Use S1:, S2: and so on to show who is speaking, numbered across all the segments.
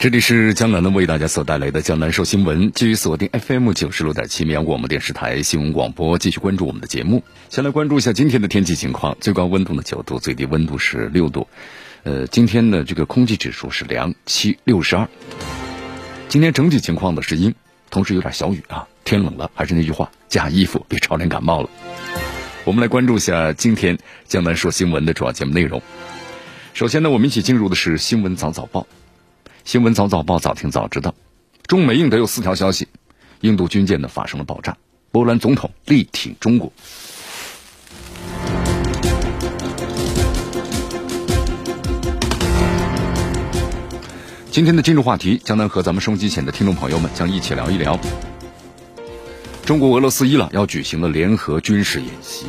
S1: 这里是江南的为大家所带来的江南说新闻，继续锁定 FM 九十六点七绵阳广播电视台新闻广播，继续关注我们的节目。先来关注一下今天的天气情况，最高温度呢九度，最低温度是六度。呃，今天的这个空气指数是良七六十二。今天整体情况呢是阴，同时有点小雨啊。天冷了，还是那句话，加衣服，别着凉感冒了。我们来关注一下今天江南说新闻的主要节目内容。首先呢，我们一起进入的是新闻早早报。新闻早早报，早听早知道。中美印德有四条消息：印度军舰呢发生了爆炸，波兰总统力挺中国。今天的今日话题，江南和咱们收机前的听众朋友们将一起聊一聊。中国、俄罗斯、伊朗要举行的联合军事演习，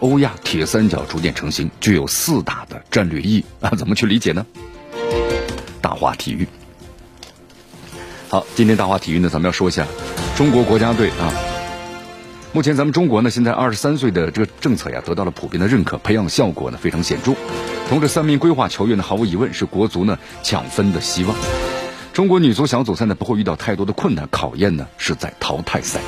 S1: 欧亚铁三角逐渐成型，具有四大的战略意义啊！怎么去理解呢？大话体育，好，今天大话体育呢，咱们要说一下中国国家队啊。目前咱们中国呢，现在二十三岁的这个政策呀，得到了普遍的认可，培养效果呢非常显著。同这三名规划球员呢，毫无疑问是国足呢抢分的希望。中国女足小组赛呢不会遇到太多的困难，考验呢是在淘汰赛。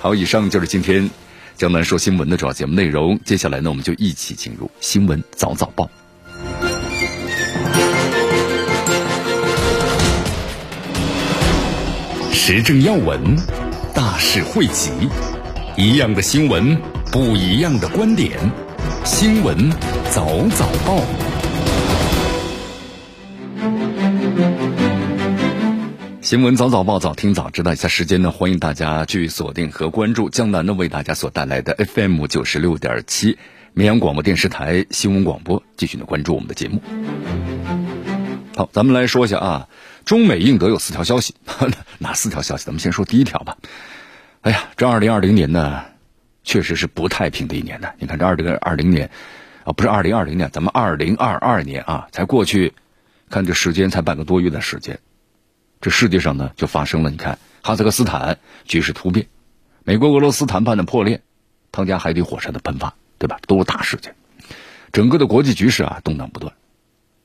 S1: 好，以上就是今天江南说新闻的主要节目内容。接下来呢，我们就一起进入新闻早早报。时政要闻，大事汇集，一样的新闻，不一样的观点。新闻早早报，新闻早早报，早听早知道。一下时间呢，欢迎大家去锁定和关注江南呢为大家所带来的 FM 九十六点七绵阳广播电视台新闻广播，继续呢关注我们的节目。好，咱们来说一下啊。中美印德有四条消息，哪四条消息？咱们先说第一条吧。哎呀，这二零二零年呢，确实是不太平的一年呢。你看这二零二零年，啊，不是二零二零年，咱们二零二二年啊，才过去，看这时间才半个多月的时间，这世界上呢就发生了，你看哈萨克斯坦局势突变，美国俄罗斯谈判的破裂，汤加海底火山的喷发，对吧？都是大事件，整个的国际局势啊动荡不断。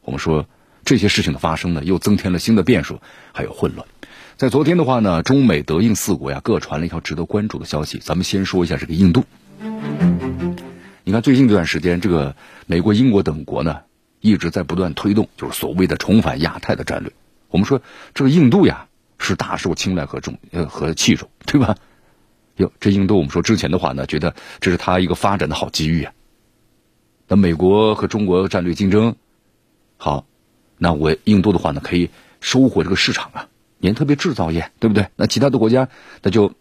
S1: 我们说。这些事情的发生呢，又增添了新的变数，还有混乱。在昨天的话呢，中美德印四国呀，各传了一条值得关注的消息。咱们先说一下这个印度。你看最近这段时间，这个美国、英国等国呢，一直在不断推动，就是所谓的重返亚太的战略。我们说这个印度呀，是大受青睐和重呃和器重，对吧？哟，这印度我们说之前的话呢，觉得这是他一个发展的好机遇啊。那美国和中国战略竞争，好。那我印度的话呢，可以收获这个市场啊，你看特别制造业，对不对？那其他的国家，那就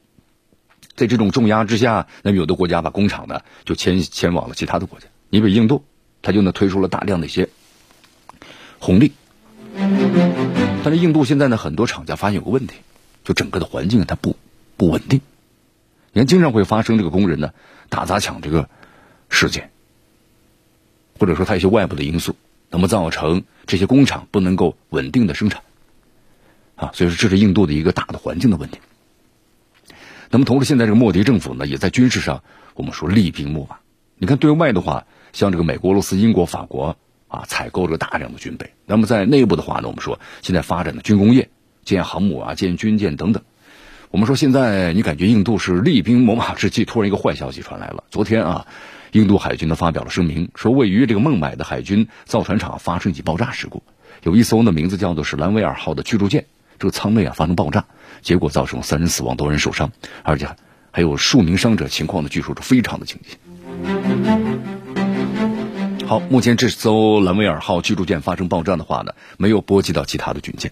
S1: 在这种重压之下，那有的国家把工厂呢就迁迁往了其他的国家。你比如印度，它就呢推出了大量的一些红利。但是印度现在呢，很多厂家发现有个问题，就整个的环境它不不稳定，你看经常会发生这个工人呢打砸抢这个事件，或者说它一些外部的因素。那么造成这些工厂不能够稳定的生产，啊，所以说这是印度的一个大的环境的问题。那么同时，现在这个莫迪政府呢，也在军事上我们说厉兵秣马。你看对外的话，像这个美国、俄罗斯、英国、法国啊，采购这个大量的军备。那么在内部的话呢，我们说现在发展的军工业，建航母啊，建军舰等等。我们说现在你感觉印度是厉兵秣马之际，突然一个坏消息传来了。昨天啊。印度海军呢发表了声明，说位于这个孟买的海军造船厂发生一起爆炸事故，有一艘呢名字叫做是兰维尔号的驱逐舰，这个舱内啊发生爆炸，结果造成三人死亡，多人受伤，而且还有数名伤者，情况呢据说是非常的紧急。好，目前这艘兰维尔号驱逐舰发生爆炸的话呢，没有波及到其他的军舰，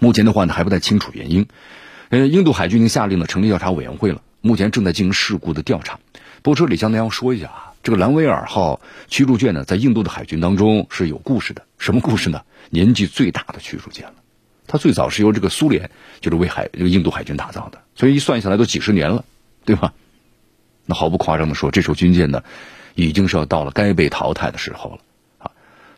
S1: 目前的话呢还不太清楚原因。呃，印度海军已经下令了成立调查委员会了，目前正在进行事故的调查。播车里向大家说一下啊，这个兰维尔号驱逐舰呢，在印度的海军当中是有故事的。什么故事呢？年纪最大的驱逐舰了，它最早是由这个苏联就是为海这个印度海军打造的，所以一算下来都几十年了，对吧？那毫不夸张的说，这艘军舰呢，已经是要到了该被淘汰的时候了啊。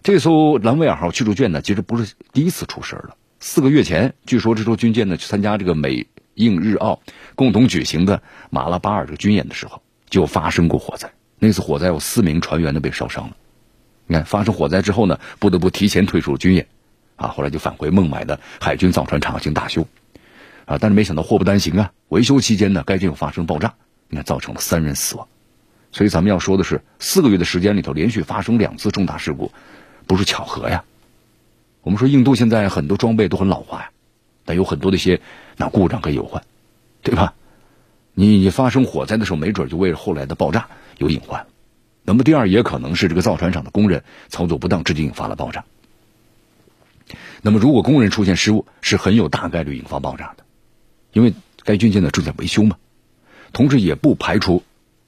S1: 这艘兰维尔号驱逐舰呢，其实不是第一次出事了。四个月前，据说这艘军舰呢去参加这个美印日澳共同举行的马拉巴尔这个军演的时候，就发生过火灾。那次火灾有四名船员呢被烧伤了。你看，发生火灾之后呢，不得不提前退出军演，啊，后来就返回孟买的海军造船厂进行大修，啊，但是没想到祸不单行啊，维修期间呢，该舰又发生爆炸，你看造成了三人死亡。所以咱们要说的是，四个月的时间里头连续发生两次重大事故，不是巧合呀。我们说印度现在很多装备都很老化呀，但有很多的一些那故障可以有患，对吧？你你发生火灾的时候，没准就为了后来的爆炸有隐患。那么第二也可能是这个造船厂的工人操作不当，直接引发了爆炸。那么如果工人出现失误，是很有大概率引发爆炸的，因为该军舰呢正在维修嘛。同时也不排除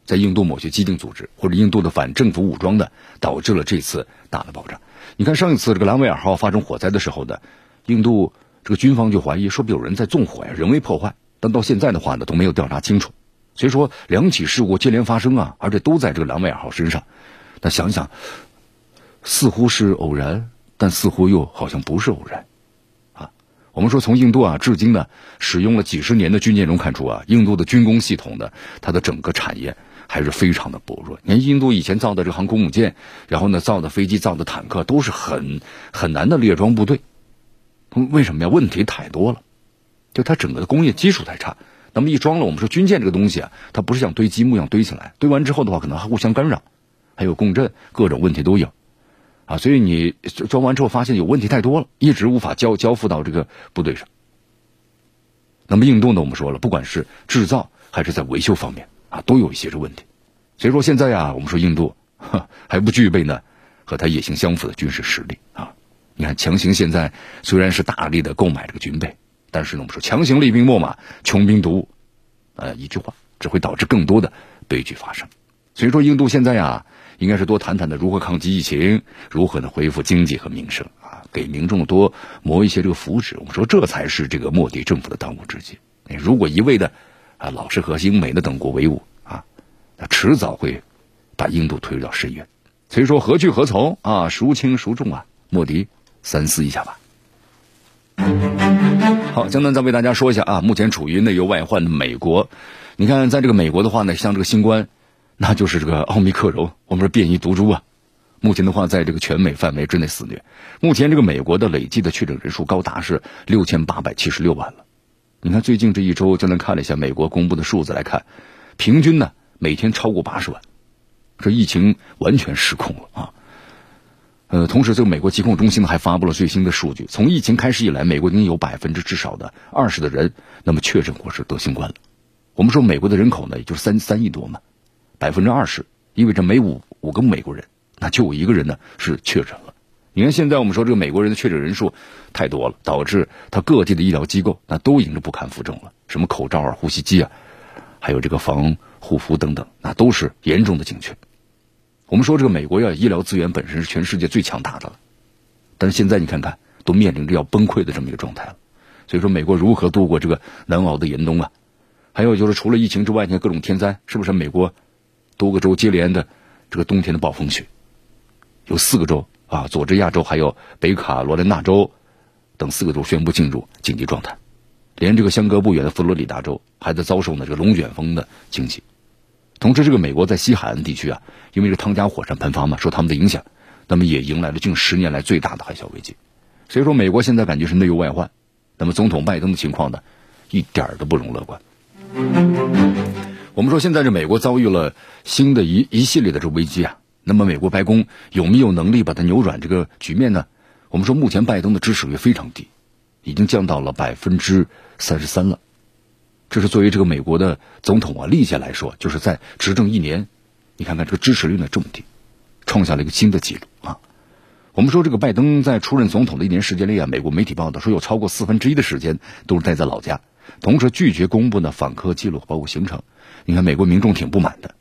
S1: 在印度某些激进组织或者印度的反政府武装的导致了这次大的爆炸。你看上一次这个兰维尔号发生火灾的时候呢，印度这个军方就怀疑说不定有人在纵火呀，人为破坏，但到现在的话呢都没有调查清楚。所以说，两起事故接连发生啊，而且都在这个兰维尔号身上。那想想，似乎是偶然，但似乎又好像不是偶然，啊。我们说，从印度啊，至今呢，使用了几十年的军舰中看出啊，印度的军工系统呢，它的整个产业还是非常的薄弱。你看，印度以前造的这航空母舰，然后呢，造的飞机、造的坦克，都是很很难的列装部队。为什么呀？问题太多了，就它整个的工业基础太差。那么一装了，我们说军舰这个东西啊，它不是像堆积木一样堆起来，堆完之后的话，可能还互相干扰，还有共振，各种问题都有，啊，所以你装完之后发现有问题太多了，一直无法交交付到这个部队上。那么印度呢，我们说了，不管是制造还是在维修方面啊，都有一些这问题，所以说现在呀，我们说印度还不具备呢和它野心相符的军事实力啊。你看，强行现在虽然是大力的购买这个军备。但是呢，我们说强行厉兵秣马、穷兵黩武，呃，一句话只会导致更多的悲剧发生。所以说，印度现在呀，应该是多谈谈的如何抗击疫情，如何呢恢复经济和民生啊，给民众多谋一些这个福祉。我们说这才是这个莫迪政府的当务之急。如果一味的啊老是和英美的等国为伍啊，那迟早会把印度推入到深渊。所以说何去何从啊，孰轻孰重啊？莫迪三思一下吧。好，江南再为大家说一下啊，目前处于内忧外患的美国，你看，在这个美国的话呢，像这个新冠，那就是这个奥密克戎，我们说变异毒株啊，目前的话，在这个全美范围之内肆虐。目前这个美国的累计的确诊人数高达是六千八百七十六万了。你看最近这一周，江南看了一下美国公布的数字来看，平均呢每天超过八十万，这疫情完全失控了啊。呃，同时，这个美国疾控中心呢还发布了最新的数据。从疫情开始以来，美国已经有百分之至少的二十的人那么确诊或是得新冠了。我们说美国的人口呢，也就三三亿多嘛，百分之二十意味着每五五个美国人，那就有一个人呢是确诊了。你看现在我们说这个美国人的确诊人数太多了，导致他各地的医疗机构那都已经不堪负重了，什么口罩啊、呼吸机啊，还有这个防护服等等，那都是严重的紧缺。我们说这个美国要，医疗资源本身是全世界最强大的了，但是现在你看看，都面临着要崩溃的这么一个状态了。所以说，美国如何度过这个难熬的严冬啊？还有就是，除了疫情之外，你看各种天灾，是不是？美国多个州接连的这个冬天的暴风雪，有四个州啊，佐治亚州还有北卡罗来纳州等四个州宣布进入紧急状态，连这个相隔不远的佛罗里达州还在遭受呢这个龙卷风的侵袭。同时，这个美国在西海岸地区啊，因为这汤加火山喷发嘛，受他们的影响，那么也迎来了近十年来最大的海啸危机。所以说，美国现在感觉是内忧外患。那么，总统拜登的情况呢，一点都不容乐观。我们说，现在这美国遭遇了新的一一系列的这危机啊。那么，美国白宫有没有能力把它扭转这个局面呢？我们说，目前拜登的支持率非常低，已经降到了百分之三十三了。这是作为这个美国的总统啊，历届来说，就是在执政一年，你看看这个支持率呢这么低，创下了一个新的纪录啊。我们说这个拜登在出任总统的一年时间里啊，美国媒体报道说有超过四分之一的时间都是待在老家，同时拒绝公布呢访客记录包括行程。你看美国民众挺不满的，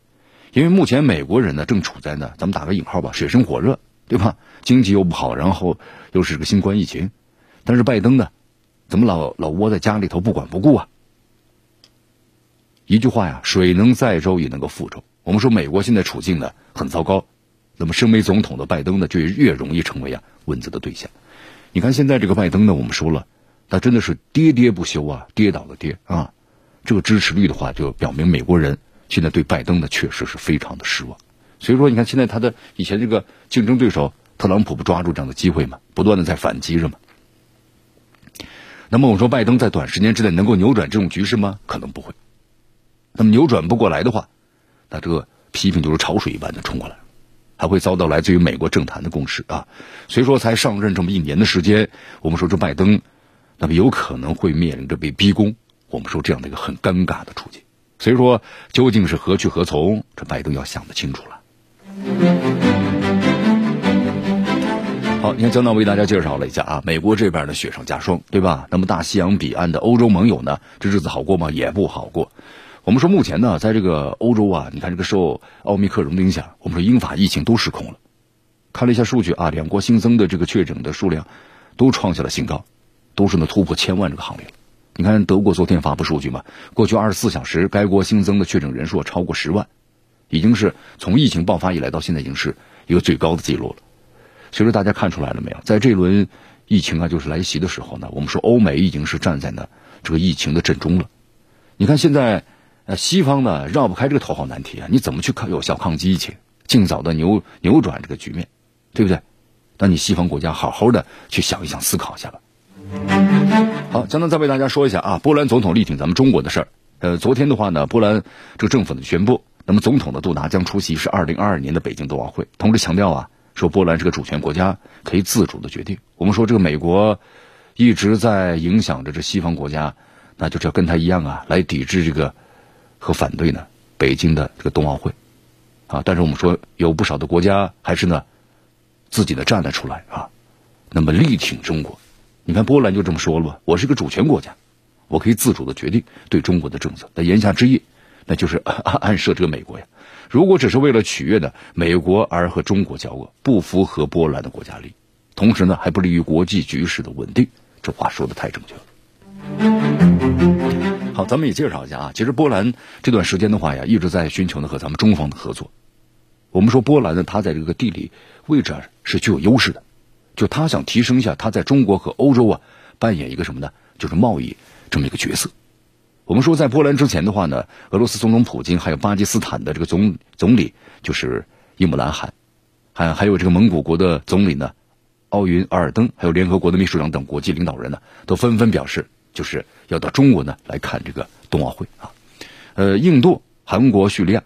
S1: 因为目前美国人呢正处在呢，咱们打个引号吧，水深火热，对吧？经济又不好，然后又是个新冠疫情，但是拜登呢，怎么老老窝在家里头不管不顾啊？一句话呀，水能载舟也能够覆舟。我们说美国现在处境呢很糟糕，那么身为总统的拜登呢就越容易成为啊问责的对象。你看现在这个拜登呢，我们说了，他真的是喋喋不休啊，跌倒的跌啊。这个支持率的话，就表明美国人现在对拜登呢确实是非常的失望。所以说，你看现在他的以前这个竞争对手特朗普不抓住这样的机会嘛，不断的在反击着嘛。那么我说拜登在短时间之内能够扭转这种局势吗？可能不会。那么扭转不过来的话，那这个批评就是潮水一般的冲过来，还会遭到来自于美国政坛的共识啊。所以说才上任这么一年的时间，我们说这拜登，那么有可能会面临着被逼宫，我们说这样的一个很尴尬的处境。所以说究竟是何去何从，这拜登要想得清楚了。好，你看江导为大家介绍了一下啊，美国这边的雪上加霜，对吧？那么大西洋彼岸的欧洲盟友呢，这日子好过吗？也不好过。我们说目前呢，在这个欧洲啊，你看这个受奥密克戎的影响，我们说英法疫情都失控了。看了一下数据啊，两国新增的这个确诊的数量都创下了新高，都是呢突破千万这个行列。你看德国昨天发布数据嘛，过去二十四小时该国新增的确诊人数超过十万，已经是从疫情爆发以来到现在已经是一个最高的记录了。所以说，大家看出来了没有？在这轮疫情啊，就是来袭的时候呢，我们说欧美已经是站在呢这个疫情的正中了。你看现在，那，西方呢绕不开这个头号难题啊，你怎么去抗有效抗击疫情，尽早的扭扭转这个局面，对不对？那你西方国家好好的去想一想，思考一下吧。好，江南再为大家说一下啊，波兰总统力挺咱们中国的事儿。呃，昨天的话呢，波兰这个政府呢宣布，那么总统的杜达将出席是二零二二年的北京冬奥会，同时强调啊。说波兰是个主权国家，可以自主的决定。我们说这个美国一直在影响着这西方国家，那就是要跟他一样啊，来抵制这个和反对呢北京的这个冬奥会啊。但是我们说有不少的国家还是呢自己的站了出来啊，那么力挺中国。你看波兰就这么说了吧，我是一个主权国家，我可以自主的决定对中国的政策。那言下之意，那就是 暗设这个美国呀。如果只是为了取悦呢美国而和中国交恶，不符合波兰的国家利益，同时呢还不利于国际局势的稳定，这话说的太正确了。好，咱们也介绍一下啊，其实波兰这段时间的话呀，一直在寻求呢和咱们中方的合作。我们说波兰呢，它在这个地理位置啊是具有优势的，就他想提升一下他在中国和欧洲啊扮演一个什么呢？就是贸易这么一个角色。我们说，在波兰之前的话呢，俄罗斯总统普京，还有巴基斯坦的这个总总理就是伊姆兰汗，还还有这个蒙古国的总理呢，奥云阿尔登，还有联合国的秘书长等国际领导人呢，都纷纷表示，就是要到中国呢来看这个冬奥会啊。呃，印度、韩国、叙利亚，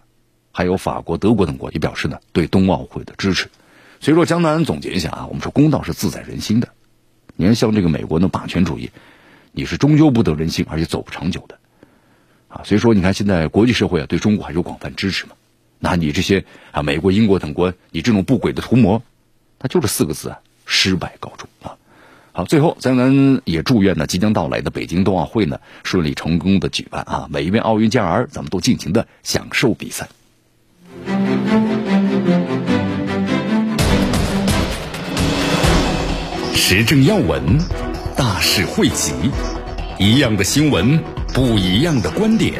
S1: 还有法国、德国等国也表示呢对冬奥会的支持。所以说，江南总结一下啊，我们说公道是自在人心的。你看，像这个美国的霸权主义，你是终究不得人心，而且走不长久的。啊，所以说你看现在国际社会啊对中国还有广泛支持嘛？那你这些啊美国、英国等国，你这种不轨的图谋，它就是四个字啊，失败告终啊。最后咱们也祝愿呢即将到来的北京冬奥会呢顺利成功的举办啊，每一位奥运健儿咱们都尽情的享受比赛。
S2: 时政要闻，大事汇集，一样的新闻。不一样的观点，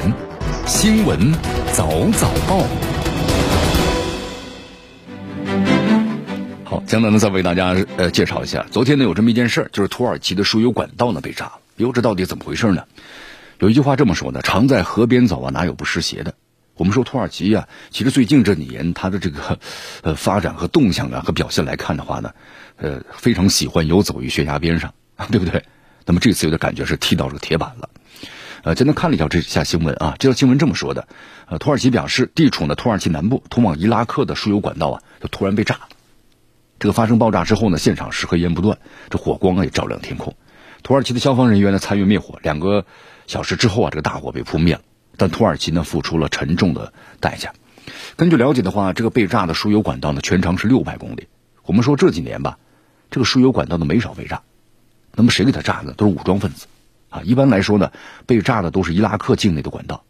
S2: 新闻早早报。
S1: 好，江南呢再为大家呃介绍一下，昨天呢有这么一件事儿，就是土耳其的输油管道呢被炸了。哟，这到底怎么回事呢？有一句话这么说的：“常在河边走啊，哪有不湿鞋的？”我们说土耳其呀，其实最近这几年它的这个呃发展和动向啊和表现来看的话呢，呃非常喜欢游走于悬崖边上，对不对？那么这次有点感觉是踢到这个铁板了。呃，今天看了一条这下新闻啊，这条新闻这么说的：，呃，土耳其表示，地处呢土耳其南部通往伊拉克的输油管道啊，就突然被炸了。这个发生爆炸之后呢，现场是黑烟不断，这火光啊也照亮天空。土耳其的消防人员呢参与灭火，两个小时之后啊，这个大火被扑灭了。但土耳其呢付出了沉重的代价。根据了解的话，这个被炸的输油管道呢全长是六百公里。我们说这几年吧，这个输油管道呢没少被炸。那么谁给他炸的？都是武装分子。啊，一般来说呢，被炸的都是伊拉克境内的管道，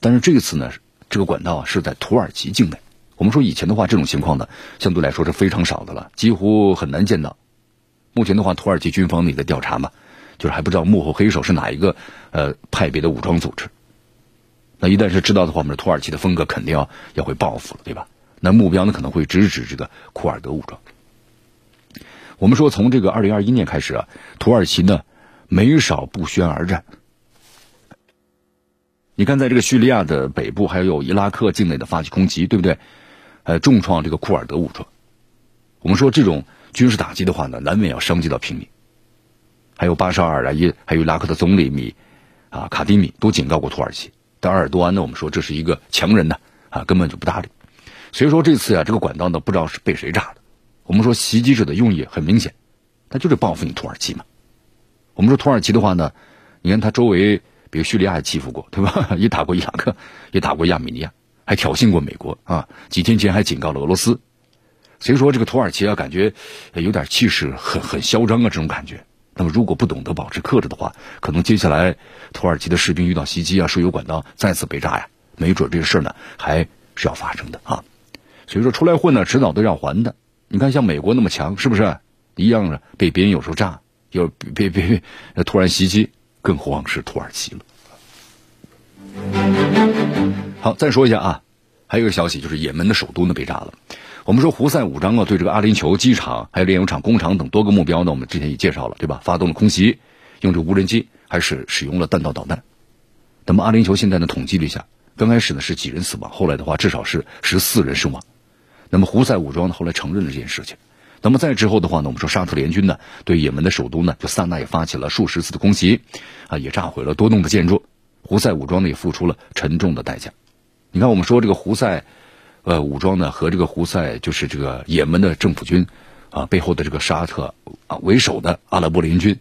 S1: 但是这次呢，这个管道啊是在土耳其境内。我们说以前的话，这种情况呢，相对来说是非常少的了，几乎很难见到。目前的话，土耳其军方也在调查嘛，就是还不知道幕后黑手是哪一个呃派别的武装组织。那一旦是知道的话，我们的土耳其的风格肯定要要会报复了，对吧？那目标呢可能会直指这个库尔德武装。我们说从这个二零二一年开始啊，土耳其呢没少不宣而战。你看，在这个叙利亚的北部，还有伊拉克境内的发起攻击，对不对？呃，重创这个库尔德武装。我们说这种军事打击的话呢，难免要伤及到平民。还有巴沙尔啊，伊还有拉克的总理米啊卡迪米都警告过土耳其，但埃尔多安呢，我们说这是一个强人呢啊，根本就不搭理。所以说这次呀，这个管道呢，不知道是被谁炸的。我们说袭击者的用意很明显，他就是报复你土耳其嘛。我们说土耳其的话呢，你看他周围。比如叙利亚也欺负过，对吧？也打过伊拉克，也打过亚美尼亚，还挑衅过美国啊！几天前还警告了俄罗斯。所以说，这个土耳其啊，感觉有点气势很很嚣张啊，这种感觉。那么，如果不懂得保持克制的话，可能接下来土耳其的士兵遇到袭击啊，输油管道再次被炸呀，没准这个事儿呢还是要发生的啊。所以说，出来混呢，迟早都要还的。你看，像美国那么强，是不是一样的？被别人有时候炸，又别别别突然袭击。更何况是土耳其了。好，再说一下啊，还有一个消息，就是也门的首都呢被炸了。我们说胡塞武装啊，对这个阿联酋机场、还有炼油厂、工厂等多个目标呢，我们之前也介绍了，对吧？发动了空袭，用这个无人机，还是使用了弹道导弹。那么阿联酋现在呢统计了一下，刚开始呢是几人死亡，后来的话至少是十四人身亡。那么胡塞武装呢后来承认了这件事情。那么在之后的话呢，我们说沙特联军呢对也门的首都呢就萨那也发起了数十次的空袭，啊，也炸毁了多栋的建筑。胡塞武装呢也付出了沉重的代价。你看，我们说这个胡塞，呃，武装呢和这个胡塞就是这个也门的政府军，啊，背后的这个沙特啊为首的阿拉伯联军，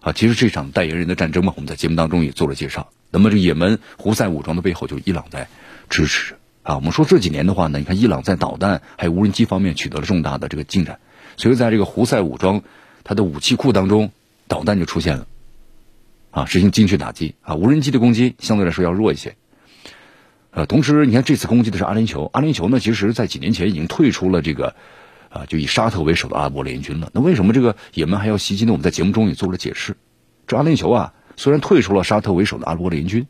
S1: 啊，其实这场代言人的战争嘛，我们在节目当中也做了介绍。那么这也门胡塞武装的背后就伊朗在支持啊。我们说这几年的话呢，你看伊朗在导弹还有无人机方面取得了重大的这个进展。所以，在这个胡塞武装，它的武器库当中，导弹就出现了，啊，实行精确打击啊，无人机的攻击相对来说要弱一些。呃，同时，你看这次攻击的是阿联酋，阿联酋呢，其实在几年前已经退出了这个，啊，就以沙特为首的阿拉伯联军了。那为什么这个也门还要袭击呢？我们在节目中也做了解释。这阿联酋啊，虽然退出了沙特为首的阿拉伯联军，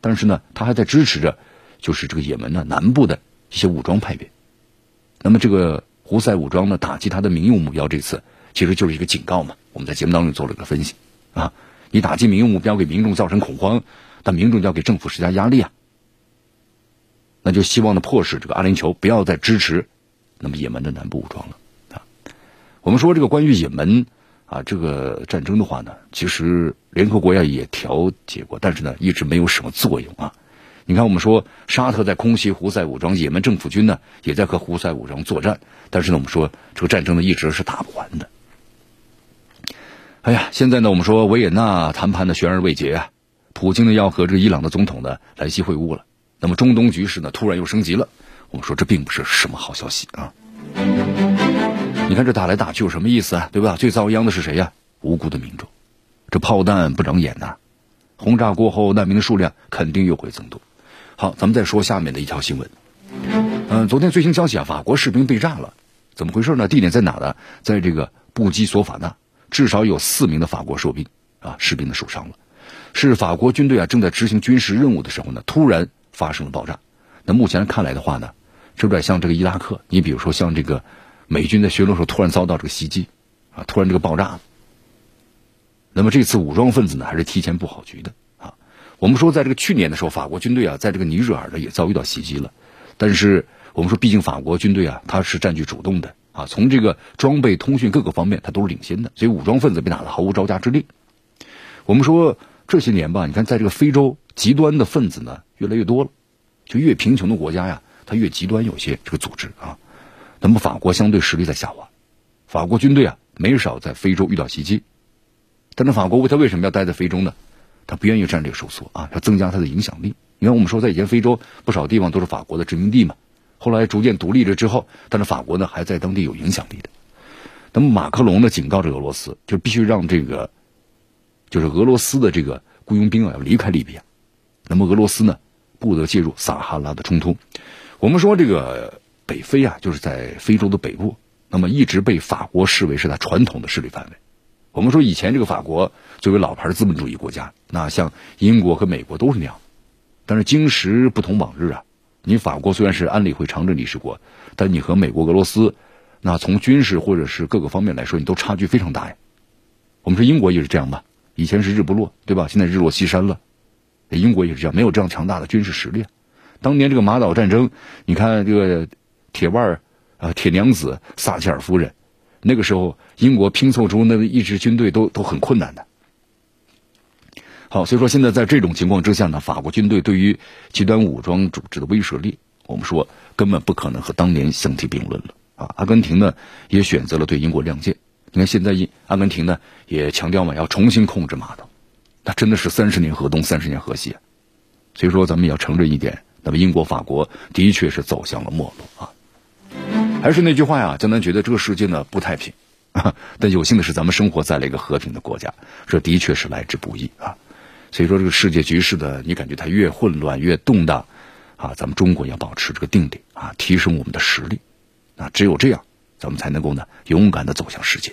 S1: 但是呢，他还在支持着，就是这个也门呢南部的一些武装派别。那么这个。胡塞武装呢打击他的民用目标，这次其实就是一个警告嘛。我们在节目当中做了个分析啊，你打击民用目标，给民众造成恐慌，但民众要给政府施加压力啊。那就希望呢迫使这个阿联酋不要再支持那么也门的南部武装了啊。我们说这个关于也门啊这个战争的话呢，其实联合国呀也调解过，但是呢一直没有什么作用啊。你看，我们说沙特在空袭胡塞武装，也门政府军呢也在和胡塞武装作战，但是呢，我们说这个战争呢一直是打不完的。哎呀，现在呢，我们说维也纳谈判的悬而未决啊，普京呢要和这个伊朗的总统呢来西会晤了，那么中东局势呢突然又升级了，我们说这并不是什么好消息啊。你看这打来打去有什么意思啊？对吧？最遭殃的是谁呀？无辜的民众，这炮弹不长眼呐，轰炸过后难民的数量肯定又会增多。好，咱们再说下面的一条新闻。嗯，昨天最新消息啊，法国士兵被炸了，怎么回事呢？地点在哪呢？在这个布基索法纳，至少有四名的法国士兵啊，士兵的受伤了。是法国军队啊正在执行军事任务的时候呢，突然发生了爆炸。那目前看来的话呢，有点像这个伊拉克。你比如说像这个美军在巡逻时候突然遭到这个袭击啊，突然这个爆炸。那么这次武装分子呢，还是提前布好局的啊。我们说，在这个去年的时候，法国军队啊，在这个尼日尔呢也遭遇到袭击了。但是我们说，毕竟法国军队啊，它是占据主动的啊，从这个装备、通讯各个方面，它都是领先的，所以武装分子被打得毫无招架之力。我们说这些年吧，你看，在这个非洲极端的分子呢越来越多了，就越贫穷的国家呀，它越极端，有些这个组织啊。那么法国相对实力在下滑，法国军队啊没少在非洲遇到袭击。但是法国为他为什么要待在非洲呢？他不愿意占这个首缩啊，要增加他的影响力。你看，我们说在以前非洲不少地方都是法国的殖民地嘛，后来逐渐独立了之后，但是法国呢还在当地有影响力的。那么马克龙呢警告这个俄罗斯，就必须让这个就是俄罗斯的这个雇佣兵啊要离开利比亚。那么俄罗斯呢不得介入撒哈拉的冲突。我们说这个北非啊就是在非洲的北部，那么一直被法国视为是它传统的势力范围。我们说以前这个法国作为老牌资本主义国家，那像英国和美国都是那样。但是今时不同往日啊，你法国虽然是安理会常任理事国，但你和美国、俄罗斯，那从军事或者是各个方面来说，你都差距非常大呀。我们说英国也是这样吧，以前是日不落，对吧？现在日落西山了，英国也是这样，没有这样强大的军事实力。当年这个马岛战争，你看这个铁腕儿啊，铁娘子撒切尔夫人，那个时候英国拼凑出那一支军队都都很困难的。好，所以说现在在这种情况之下呢，法国军队对于极端武装组织的威慑力，我们说根本不可能和当年相提并论了啊。阿根廷呢也选择了对英国亮剑，你看现在一阿根廷呢也强调嘛要重新控制马岛，那真的是三十年河东，三十年河西啊。所以说咱们要承认一点。那么，英国、法国的确是走向了没落啊！还是那句话呀，江南觉得这个世界呢不太平，但有幸的是，咱们生活在了一个和平的国家，这的确是来之不易啊！所以说，这个世界局势的，你感觉它越混乱、越动荡啊，咱们中国要保持这个定力啊，提升我们的实力啊，只有这样，咱们才能够呢勇敢的走向世界。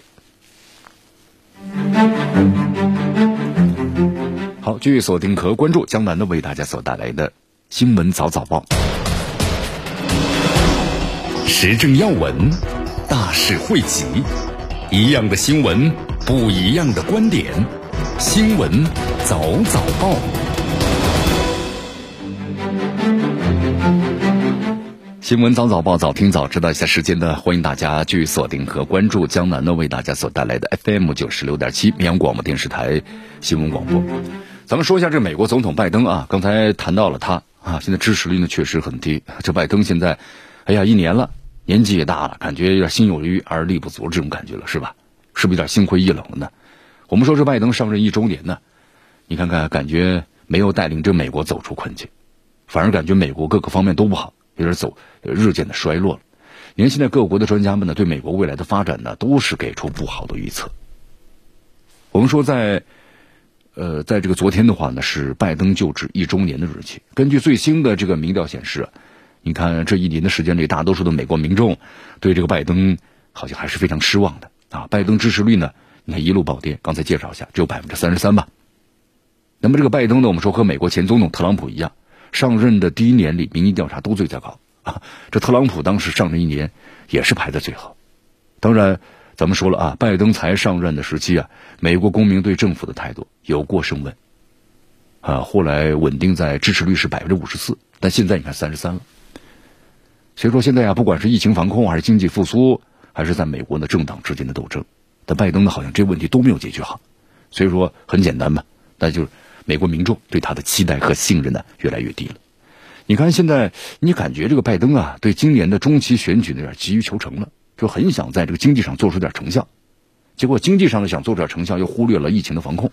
S1: 好，继续锁定和关注江南的为大家所带来的。新闻早早报，
S2: 时政要闻，大事汇集，一样的新闻，不一样的观点。新闻早早报，
S1: 新闻早早报，早听早知道一下时间呢？欢迎大家继续锁定和关注江南呢为大家所带来的 FM 九十六点七绵阳广播电视台新闻广播。咱们说一下这美国总统拜登啊，刚才谈到了他。啊，现在支持率呢确实很低。这拜登现在，哎呀，一年了，年纪也大了，感觉有点心有余而力不足这种感觉了，是吧？是不是有点心灰意冷了呢？我们说这拜登上任一周年呢，你看看，感觉没有带领这美国走出困境，反而感觉美国各个方面都不好，有点走日渐的衰落了。你看现在各国的专家们呢，对美国未来的发展呢，都是给出不好的预测。我们说在。呃，在这个昨天的话呢，是拜登就职一周年的日期。根据最新的这个民调显示，你看这一年的时间里，大多数的美国民众对这个拜登好像还是非常失望的啊。拜登支持率呢，你看一路暴跌。刚才介绍一下，只有百分之三十三吧。那么这个拜登呢，我们说和美国前总统特朗普一样，上任的第一年里，民意调查都最糟糕啊。这特朗普当时上任一年也是排在最后，当然。咱们说了啊，拜登才上任的时期啊，美国公民对政府的态度有过升温，啊，后来稳定在支持率是百分之五十四，但现在你看三十三了。所以说现在啊，不管是疫情防控还是经济复苏，还是在美国的政党之间的斗争，但拜登呢好像这问题都没有解决好。所以说很简单嘛，那就是美国民众对他的期待和信任呢越来越低了。你看现在你感觉这个拜登啊，对今年的中期选举有点急于求成了。就很想在这个经济上做出点成效，结果经济上呢想做出点成效，又忽略了疫情的防控，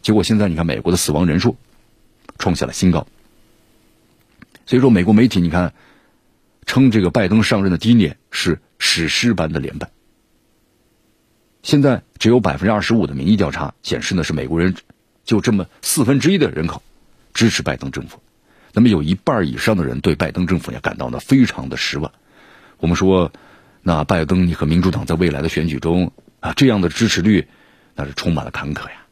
S1: 结果现在你看美国的死亡人数创下了新高。所以说，美国媒体你看称这个拜登上任的第一年是史诗般的连败。现在只有百分之二十五的民意调查显示呢，是美国人就这么四分之一的人口支持拜登政府，那么有一半以上的人对拜登政府也感到呢非常的失望。我们说。那拜登，你和民主党在未来的选举中啊，这样的支持率那是充满了坎坷呀。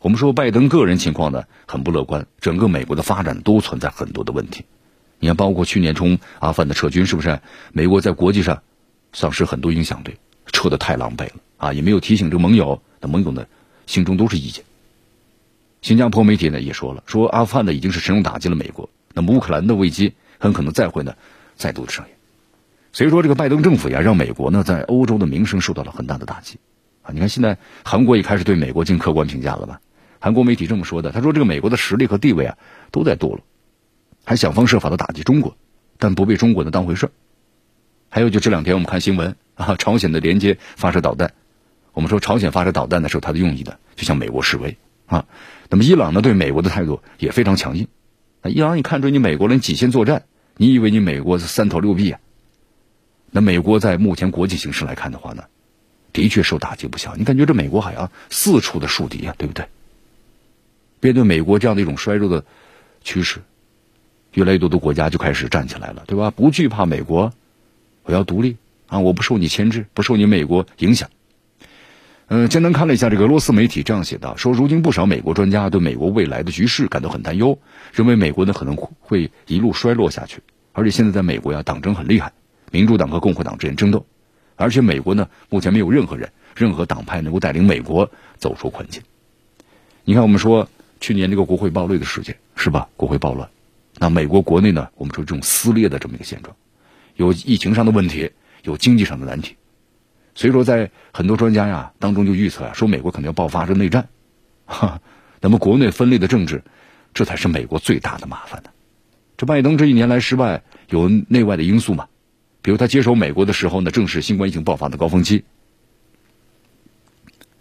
S1: 我们说拜登个人情况呢很不乐观，整个美国的发展都存在很多的问题。你看，包括去年从阿富汗的撤军，是不是？美国在国际上丧失很多影响力，撤的太狼狈了啊，也没有提醒这个盟友，那盟友呢心中都是意见。新加坡媒体呢也说了，说阿富汗呢已经是沉重打击了美国，那么乌克兰的危机很可能再会呢再度的上演。所以说，这个拜登政府呀，让美国呢在欧洲的名声受到了很大的打击，啊，你看现在韩国也开始对美国进客观评价了吧？韩国媒体这么说的，他说这个美国的实力和地位啊都在堕落，还想方设法的打击中国，但不被中国呢当回事还有就这两天我们看新闻啊，朝鲜的连接发射导弹，我们说朝鲜发射导弹的时候，它的用意呢就向美国示威啊。那么伊朗呢对美国的态度也非常强硬，啊伊朗你看出你美国人几线作战，你以为你美国是三头六臂啊？那美国在目前国际形势来看的话呢，的确受打击不小。你感觉这美国好像四处的树敌啊，对不对？面对美国这样的一种衰弱的趋势，越来越多的国家就开始站起来了，对吧？不惧怕美国，我要独立啊！我不受你牵制，不受你美国影响。嗯，简单看了一下这个俄罗斯媒体这样写的，说如今不少美国专家对美国未来的局势感到很担忧，认为美国呢可能会一路衰落下去。而且现在在美国呀，党争很厉害，民主党和共和党之间争斗，而且美国呢目前没有任何人、任何党派能够带领美国走出困境。你看，我们说去年这个国会暴乱的事件是吧？国会暴乱，那美国国内呢，我们说这种撕裂的这么一个现状，有疫情上的问题，有经济上的难题。所以说，在很多专家呀当中就预测啊，说美国可能要爆发这内战，哈，那么国内分裂的政治，这才是美国最大的麻烦呢。这拜登这一年来失败，有内外的因素嘛？比如他接手美国的时候呢，正是新冠疫情爆发的高峰期，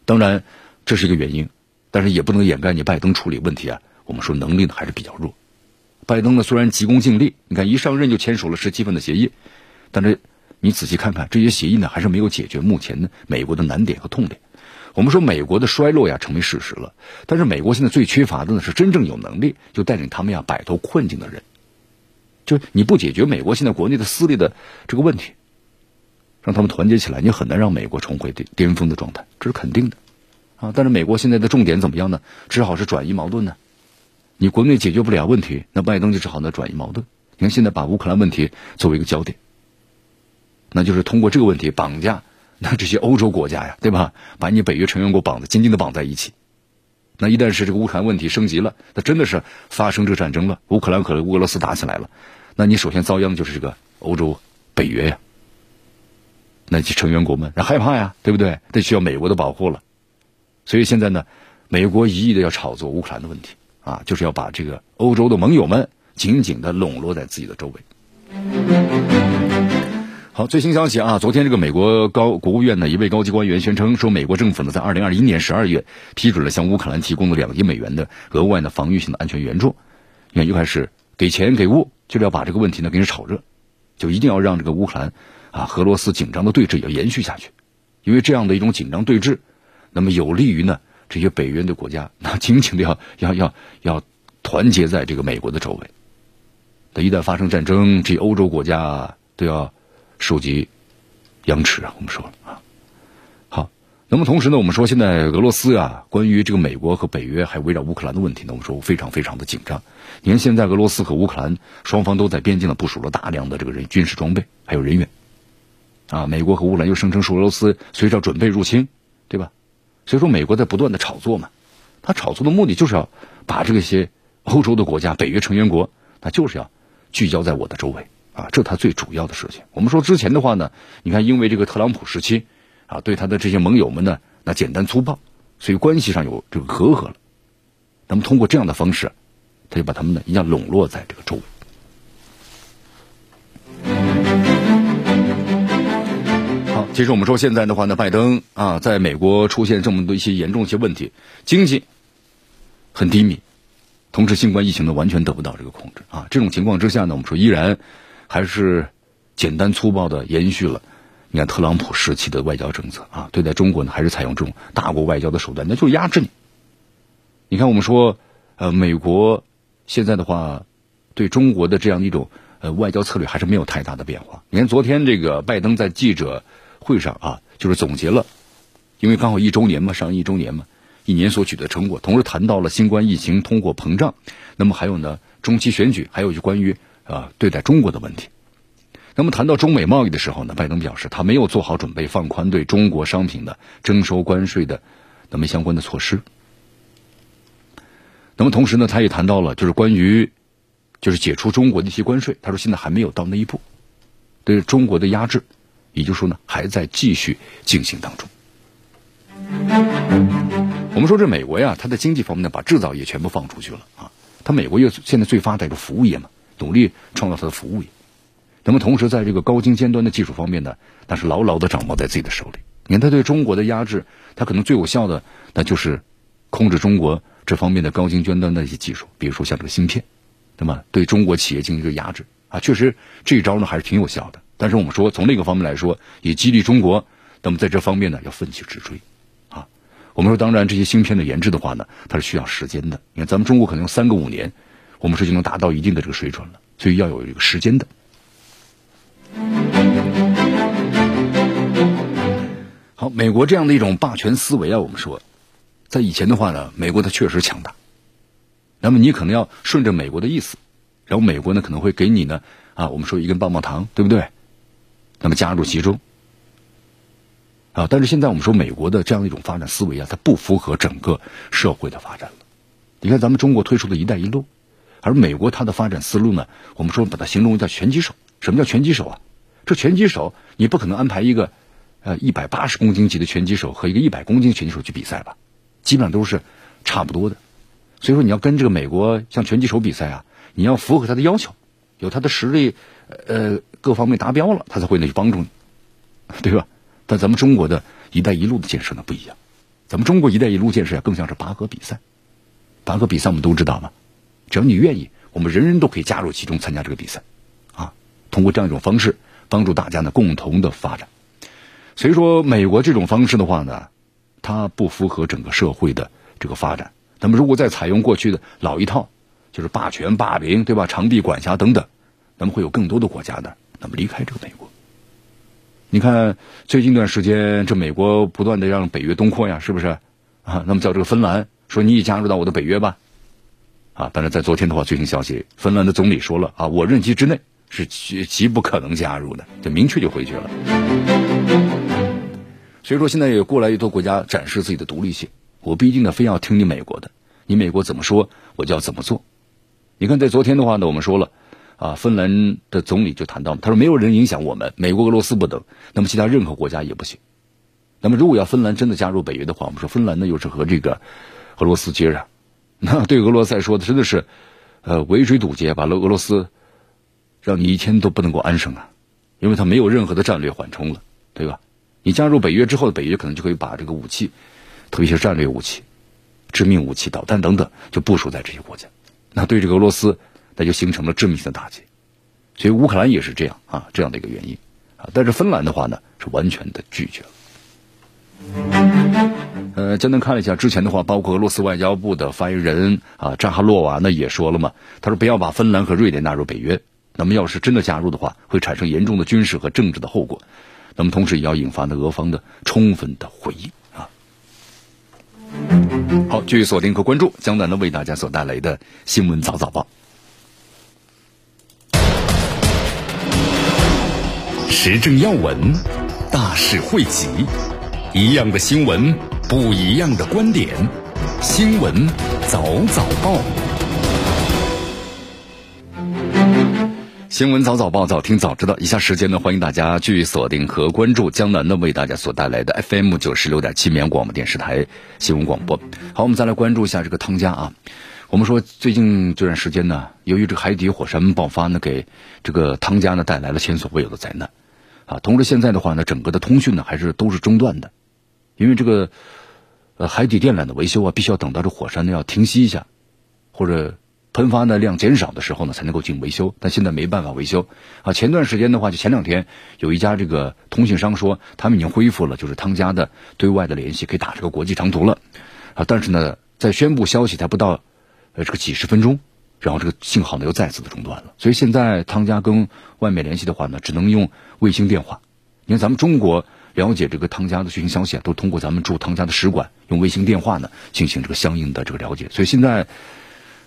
S1: 当然这是一个原因，但是也不能掩盖你拜登处理问题啊。我们说能力呢还是比较弱。拜登呢虽然急功近利，你看一上任就签署了十七份的协议，但是。你仔细看看这些协议呢，还是没有解决目前呢美国的难点和痛点。我们说美国的衰落呀成为事实了，但是美国现在最缺乏的呢是真正有能力就带领他们呀摆脱困境的人。就你不解决美国现在国内的撕裂的这个问题，让他们团结起来，你很难让美国重回巅巅峰的状态，这是肯定的啊。但是美国现在的重点怎么样呢？只好是转移矛盾呢。你国内解决不了问题，那拜登就只好呢转移矛盾。你看现在把乌克兰问题作为一个焦点。那就是通过这个问题绑架那这些欧洲国家呀，对吧？把你北约成员国绑的紧紧的绑在一起。那一旦是这个乌克兰问题升级了，那真的是发生这个战争了，乌克兰和俄罗斯打起来了，那你首先遭殃的就是这个欧洲北约呀。那些成员国们那害怕呀，对不对？得需要美国的保护了。所以现在呢，美国一意的要炒作乌克兰的问题啊，就是要把这个欧洲的盟友们紧紧的笼络在自己的周围。好，最新消息啊！昨天这个美国高国务院的一位高级官员宣称说，美国政府呢在二零二一年十二月批准了向乌克兰提供的两亿美元的额外的防御性的安全援助。你看，又开始给钱给物，就是要把这个问题呢给你炒热，就一定要让这个乌克兰啊俄罗斯紧张的对峙要延续下去，因为这样的一种紧张对峙，那么有利于呢这些北约的国家那紧紧的要要要要团结在这个美国的周围。那一旦发生战争，这欧洲国家都要。收集羊齿啊，我们说了啊，那么同时呢，我们说现在俄罗斯啊，关于这个美国和北约还围绕乌克兰的问题呢，我们说非常非常的紧张。你看现在俄罗斯和乌克兰双方都在边境呢部署了大量的这个人军事装备还有人员啊。美国和乌克兰又声称说俄罗斯随时要准备入侵，对吧？所以说美国在不断的炒作嘛，他炒作的目的就是要把这些欧洲的国家、北约成员国，那就是要聚焦在我的周围。啊，这他最主要的事情。我们说之前的话呢，你看，因为这个特朗普时期，啊，对他的这些盟友们呢，那简单粗暴，所以关系上有这个隔阂了。那么通过这样的方式，他就把他们呢一样笼络在这个周围。好，其实我们说现在的话呢，拜登啊，在美国出现这么多一些严重一些问题，经济很低迷。同时，新冠疫情呢完全得不到这个控制啊！这种情况之下呢，我们说依然还是简单粗暴的延续了。你看特朗普时期的外交政策啊，对待中国呢还是采用这种大国外交的手段，那就是压制你。你看我们说，呃，美国现在的话对中国的这样一种呃外交策略还是没有太大的变化。你看昨天这个拜登在记者会上啊，就是总结了，因为刚好一周年嘛，上一周年嘛。一年所取得成果，同时谈到了新冠疫情、通货膨胀，那么还有呢中期选举，还有就关于啊对待中国的问题。那么谈到中美贸易的时候呢，拜登表示他没有做好准备放宽对中国商品的征收关税的那么相关的措施。那么同时呢，他也谈到了就是关于就是解除中国的一些关税，他说现在还没有到那一步，对中国的压制，也就是说呢还在继续进行当中。我们说这美国呀，它的经济方面呢，把制造业全部放出去了啊。它美国又现在最发达一个服务业嘛，努力创造它的服务业。那么同时，在这个高精尖端的技术方面呢，那是牢牢的掌握在自己的手里。你看，它对中国的压制，它可能最有效的，那就是控制中国这方面的高精尖端的一些技术，比如说像这个芯片，那么对中国企业进行一个压制啊，确实这一招呢还是挺有效的。但是我们说从另一个方面来说，也激励中国，那么在这方面呢要奋起直追。我们说，当然，这些芯片的研制的话呢，它是需要时间的。你看，咱们中国可能用三个五年，我们说就能达到一定的这个水准了，所以要有一个时间的。好，美国这样的一种霸权思维啊，我们说，在以前的话呢，美国它确实强大。那么你可能要顺着美国的意思，然后美国呢可能会给你呢啊，我们说一根棒棒糖，对不对？那么加入其中啊，但是现在我们说美国的这样一种发展思维啊，它不符合整个社会的发展了。你看咱们中国推出的一带一路，而美国它的发展思路呢，我们说把它形容为叫拳击手。什么叫拳击手啊？这拳击手你不可能安排一个呃一百八十公斤级的拳击手和一个一百公斤的拳击手去比赛吧？基本上都是差不多的。所以说你要跟这个美国像拳击手比赛啊，你要符合他的要求，有他的实力，呃，各方面达标了，他才会呢去帮助你，对吧？但咱们中国的一带一路的建设呢不一样，咱们中国一带一路建设啊更像是拔河比赛，拔河比赛我们都知道嘛，只要你愿意，我们人人都可以加入其中参加这个比赛，通过这样一种方式帮助大家呢共同的发展。所以说，美国这种方式的话呢，它不符合整个社会的这个发展。那么，如果再采用过去的老一套，就是霸权、霸凌，对吧？长臂管辖等等，那么会有更多的国家呢，那么离开这个美国。你看，最近一段时间，这美国不断的让北约东扩呀，是不是？啊，那么叫这个芬兰说你也加入到我的北约吧。啊，但是在昨天的话，最新消息，芬兰的总理说了啊，我任期之内是极极不可能加入的，就明确就回绝了。所以说，现在也过来越多国家展示自己的独立性。我不一定呢，非要听你美国的，你美国怎么说，我就要怎么做。你看，在昨天的话呢，我们说了，啊，芬兰的总理就谈到，他说没有人影响我们，美国、俄罗斯不等，那么其他任何国家也不行。那么如果要芬兰真的加入北约的话，我们说芬兰呢又是和这个俄罗斯接壤，那对俄罗斯来说真的是，呃，围追堵截，把俄俄罗斯让你一天都不能够安生啊，因为他没有任何的战略缓冲了，对吧？你加入北约之后，北约可能就可以把这个武器。特别是战略武器、致命武器、导弹等等，就部署在这些国家。那对这个俄罗斯，那就形成了致命性的打击。所以乌克兰也是这样啊，这样的一个原因啊。但是芬兰的话呢，是完全的拒绝了。呃，简单看了一下之前的话，包括俄罗斯外交部的发言人啊扎哈洛娃呢也说了嘛，他说不要把芬兰和瑞典纳入北约。那么要是真的加入的话，会产生严重的军事和政治的后果。那么同时也要引发呢俄方的充分的回应啊。好，继续锁定和关注江南呢为大家所带来的新闻早早报，
S2: 时政要闻，大事汇集，一样的新闻，不一样的观点，新闻早早报。
S1: 新闻早早报，早听早知道。以下时间呢，欢迎大家继续锁定和关注江南呢为大家所带来的 FM 九十六点七绵阳广播电视台新闻广播。好，我们再来关注一下这个汤加啊。我们说最近这段时间呢，由于这个海底火山爆发呢，给这个汤加呢带来了前所未有的灾难啊。同时现在的话呢，整个的通讯呢还是都是中断的，因为这个呃海底电缆的维修啊，必须要等到这火山呢要停息一下，或者。喷发的量减少的时候呢，才能够进行维修，但现在没办法维修啊。前段时间的话，就前两天有一家这个通信商说，他们已经恢复了就是汤加的对外的联系，可以打这个国际长途了啊。但是呢，在宣布消息才不到呃这个几十分钟，然后这个信号呢又再次的中断了。所以现在汤加跟外面联系的话呢，只能用卫星电话。因为咱们中国了解这个汤加的最新消息啊，都通过咱们驻汤加的使馆用卫星电话呢进行这个相应的这个了解。所以现在。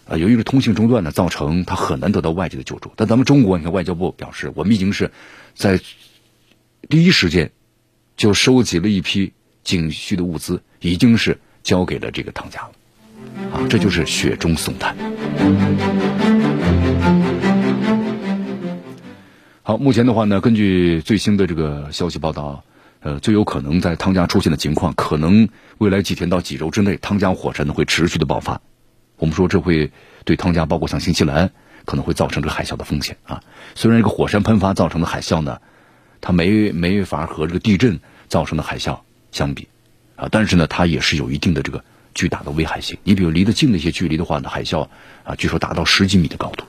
S1: 啊，由于这通信中断呢，造成他很难得到外界的救助。但咱们中国，你看外交部表示，我们已经是在第一时间就收集了一批紧需的物资，已经是交给了这个汤加了。啊，这就是雪中送炭。好，目前的话呢，根据最新的这个消息报道，呃，最有可能在汤加出现的情况，可能未来几天到几周之内，汤加火山呢会持续的爆发。我们说这会对汤加，包括像新西兰，可能会造成这个海啸的风险啊。虽然这个火山喷发造成的海啸呢，它没没法和这个地震造成的海啸相比啊，但是呢，它也是有一定的这个巨大的危害性。你比如离得近的一些距离的话呢，海啸啊，据说达到十几米的高度。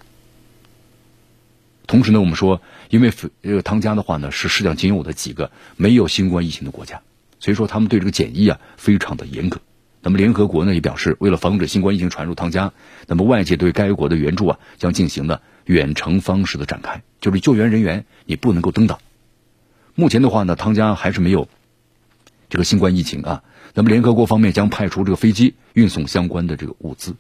S1: 同时呢，我们说，因为这个汤加的话呢，是世界上仅有的几个没有新冠疫情的国家，所以说他们对这个检疫啊非常的严格。那么联合国呢也表示，为了防止新冠疫情传入汤加，那么外界对该国的援助啊将进行了远程方式的展开，就是救援人员你不能够登岛。目前的话呢，汤加还是没有这个新冠疫情啊，那么联合国方面将派出这个飞机运送相关的这个物资。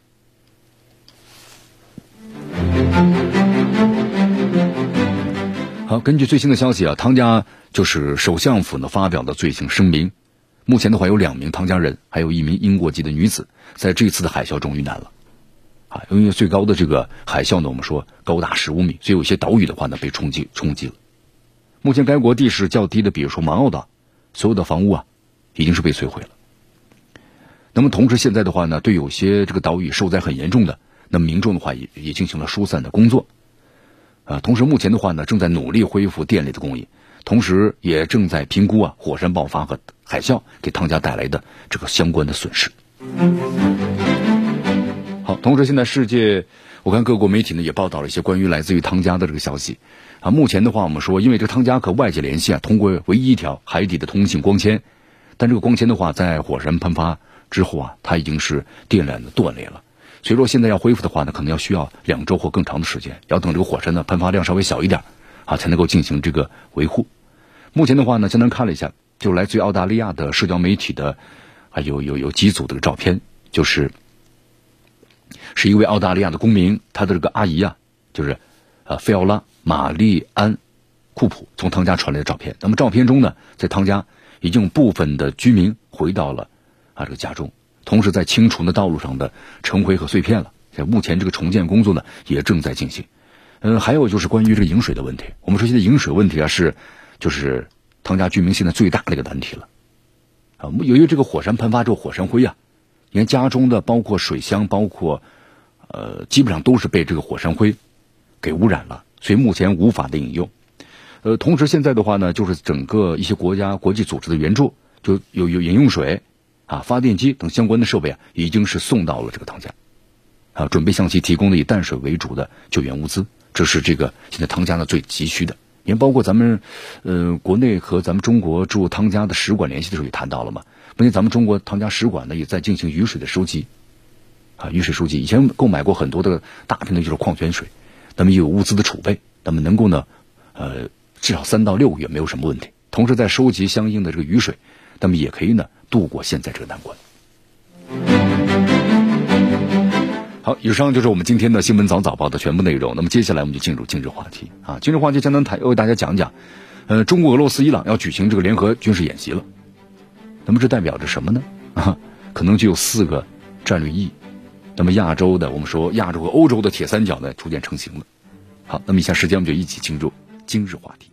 S1: 好，根据最新的消息啊，汤加就是首相府呢发表的最新声明，目前的话有两名汤加人，还有一名英国籍的女子，在这次的海啸中遇难了。啊，因为最高的这个海啸呢，我们说高达十五米，所以有些岛屿的话呢被冲击冲击了。目前该国地势较低的，比如说马奥岛，所有的房屋啊已经是被摧毁了。那么同时现在的话呢，对有些这个岛屿受灾很严重的，那么民众的话也也进行了疏散的工作。啊，同时目前的话呢，正在努力恢复电力的供应，同时也正在评估啊火山爆发和海啸给汤加带来的这个相关的损失。好，同时现在世界，我看各国媒体呢也报道了一些关于来自于汤加的这个消息。啊，目前的话我们说，因为这个汤加和外界联系啊，通过唯一一条海底的通信光纤，但这个光纤的话，在火山喷发之后啊，它已经是电缆的断裂了。所以说现在要恢复的话呢，可能要需要两周或更长的时间，要等这个火山的喷发量稍微小一点，啊，才能够进行这个维护。目前的话呢，简单看了一下，就来自于澳大利亚的社交媒体的，还有有有几组这个照片，就是是一位澳大利亚的公民，他的这个阿姨啊，就是呃费奥拉玛丽安库普从汤加传来的照片。那么照片中呢，在汤加已经部分的居民回到了啊这个家中。同时，在清除的道路上的尘灰和碎片了。目前这个重建工作呢，也正在进行。嗯，还有就是关于这个饮水的问题。我们说现在饮水问题啊，是就是汤家居民现在最大的一个难题了。啊，由于这个火山喷发之后，火山灰啊，你看家中的包括水箱，包括呃，基本上都是被这个火山灰给污染了，所以目前无法的饮用。呃，同时现在的话呢，就是整个一些国家、国际组织的援助，就有有饮用水。啊，发电机等相关的设备啊，已经是送到了这个汤家，啊，准备向其提供的以淡水为主的救援物资。这是这个现在汤家呢最急需的。因为包括咱们，呃，国内和咱们中国驻汤加的使馆联系的时候也谈到了嘛。目前咱们中国汤加使馆呢也在进行雨水的收集，啊，雨水收集。以前购买过很多的大瓶的就是矿泉水，那么也有物资的储备，那么能够呢，呃，至少三到六个月没有什么问题。同时在收集相应的这个雨水，那么也可以呢。度过现在这个难关。好，以上就是我们今天的新闻早早报的全部内容。那么接下来我们就进入今日话题啊。今日话题将能谈为大家讲讲，呃，中国、俄罗斯、伊朗要举行这个联合军事演习了。那么这代表着什么呢？啊，可能就有四个战略意义。那么亚洲的，我们说亚洲和欧洲的铁三角呢，逐渐成型了。好，那么以下时间我们就一起进入今日话题。